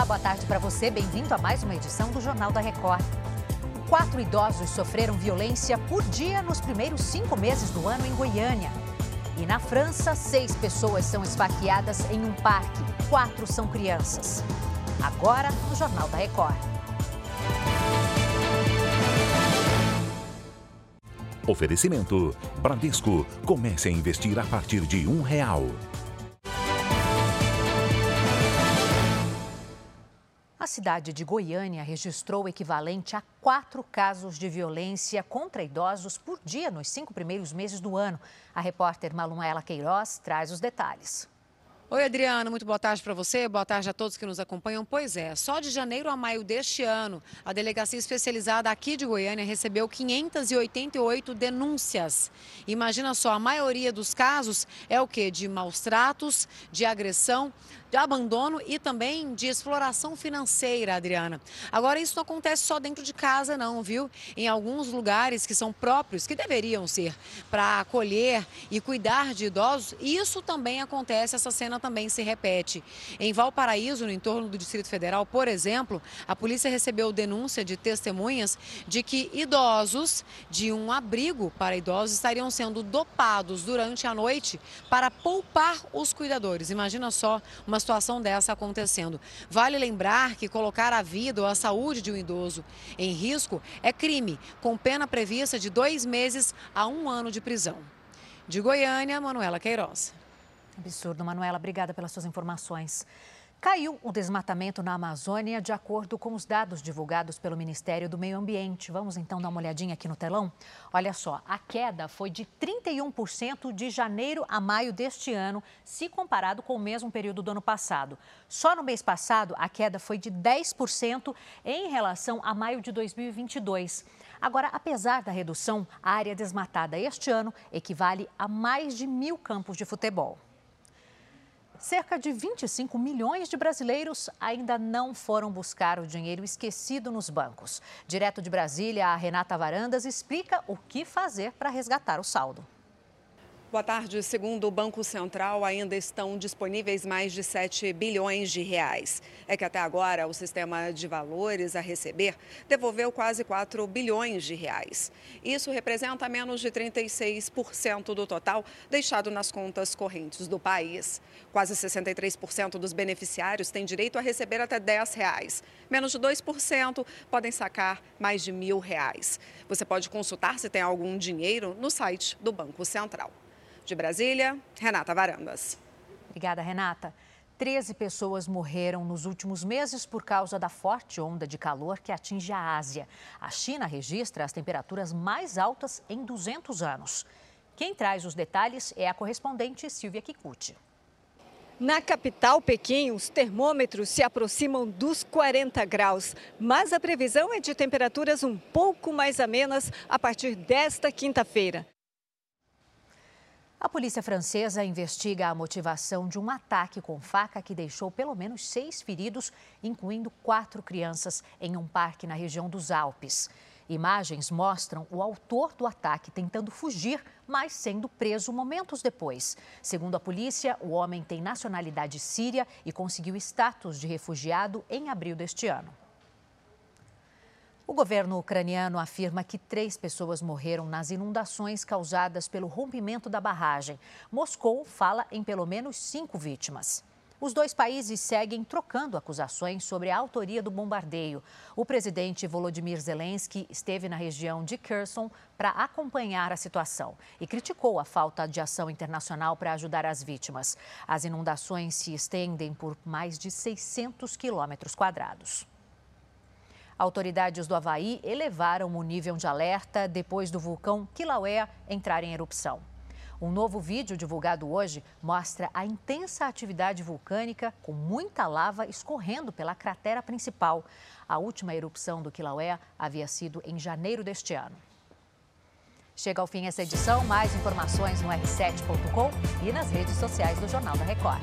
Olá, boa tarde para você. Bem-vindo a mais uma edição do Jornal da Record. Quatro idosos sofreram violência por dia nos primeiros cinco meses do ano em Goiânia. E na França, seis pessoas são esfaqueadas em um parque. Quatro são crianças. Agora, no Jornal da Record. Oferecimento: Bradesco. Comece a investir a partir de um real. Cidade de Goiânia registrou o equivalente a quatro casos de violência contra idosos por dia nos cinco primeiros meses do ano. A repórter Maluela Queiroz traz os detalhes. Oi, Adriano, muito boa tarde para você, boa tarde a todos que nos acompanham. Pois é, só de janeiro a maio deste ano, a delegacia especializada aqui de Goiânia recebeu 588 denúncias. Imagina só, a maioria dos casos é o que? De maus tratos, de agressão, de abandono e também de exploração financeira, Adriana. Agora, isso não acontece só dentro de casa, não, viu? Em alguns lugares que são próprios, que deveriam ser para acolher e cuidar de idosos, isso também acontece, essa cena também se repete. Em Valparaíso, no entorno do Distrito Federal, por exemplo, a polícia recebeu denúncia de testemunhas de que idosos de um abrigo para idosos estariam sendo dopados durante a noite para poupar os cuidadores. Imagina só situação dessa acontecendo. Vale lembrar que colocar a vida ou a saúde de um idoso em risco é crime, com pena prevista de dois meses a um ano de prisão. De Goiânia, Manuela Queiroz. Absurdo, Manuela. Obrigada pelas suas informações. Caiu o desmatamento na Amazônia, de acordo com os dados divulgados pelo Ministério do Meio Ambiente. Vamos então dar uma olhadinha aqui no telão? Olha só, a queda foi de 31% de janeiro a maio deste ano, se comparado com o mesmo período do ano passado. Só no mês passado, a queda foi de 10% em relação a maio de 2022. Agora, apesar da redução, a área desmatada este ano equivale a mais de mil campos de futebol. Cerca de 25 milhões de brasileiros ainda não foram buscar o dinheiro esquecido nos bancos. Direto de Brasília, a Renata Varandas explica o que fazer para resgatar o saldo. Boa tarde. Segundo o Banco Central, ainda estão disponíveis mais de 7 bilhões de reais. É que até agora o sistema de valores a receber devolveu quase 4 bilhões de reais. Isso representa menos de 36% do total deixado nas contas correntes do país. Quase 63% dos beneficiários têm direito a receber até 10 reais. Menos de 2% podem sacar mais de mil reais. Você pode consultar se tem algum dinheiro no site do Banco Central. De Brasília, Renata Varandas. Obrigada, Renata. 13 pessoas morreram nos últimos meses por causa da forte onda de calor que atinge a Ásia. A China registra as temperaturas mais altas em 200 anos. Quem traz os detalhes é a correspondente Silvia Kikuchi. Na capital, Pequim, os termômetros se aproximam dos 40 graus, mas a previsão é de temperaturas um pouco mais amenas a partir desta quinta-feira. A polícia francesa investiga a motivação de um ataque com faca que deixou pelo menos seis feridos, incluindo quatro crianças, em um parque na região dos Alpes. Imagens mostram o autor do ataque tentando fugir, mas sendo preso momentos depois. Segundo a polícia, o homem tem nacionalidade síria e conseguiu status de refugiado em abril deste ano. O governo ucraniano afirma que três pessoas morreram nas inundações causadas pelo rompimento da barragem. Moscou fala em pelo menos cinco vítimas. Os dois países seguem trocando acusações sobre a autoria do bombardeio. O presidente Volodymyr Zelensky esteve na região de Kherson para acompanhar a situação e criticou a falta de ação internacional para ajudar as vítimas. As inundações se estendem por mais de 600 quilômetros quadrados. Autoridades do Havaí elevaram o nível de alerta depois do vulcão Kilauea entrar em erupção. Um novo vídeo divulgado hoje mostra a intensa atividade vulcânica com muita lava escorrendo pela cratera principal. A última erupção do Kilauea havia sido em janeiro deste ano. Chega ao fim essa edição. Mais informações no r7.com e nas redes sociais do Jornal da Record.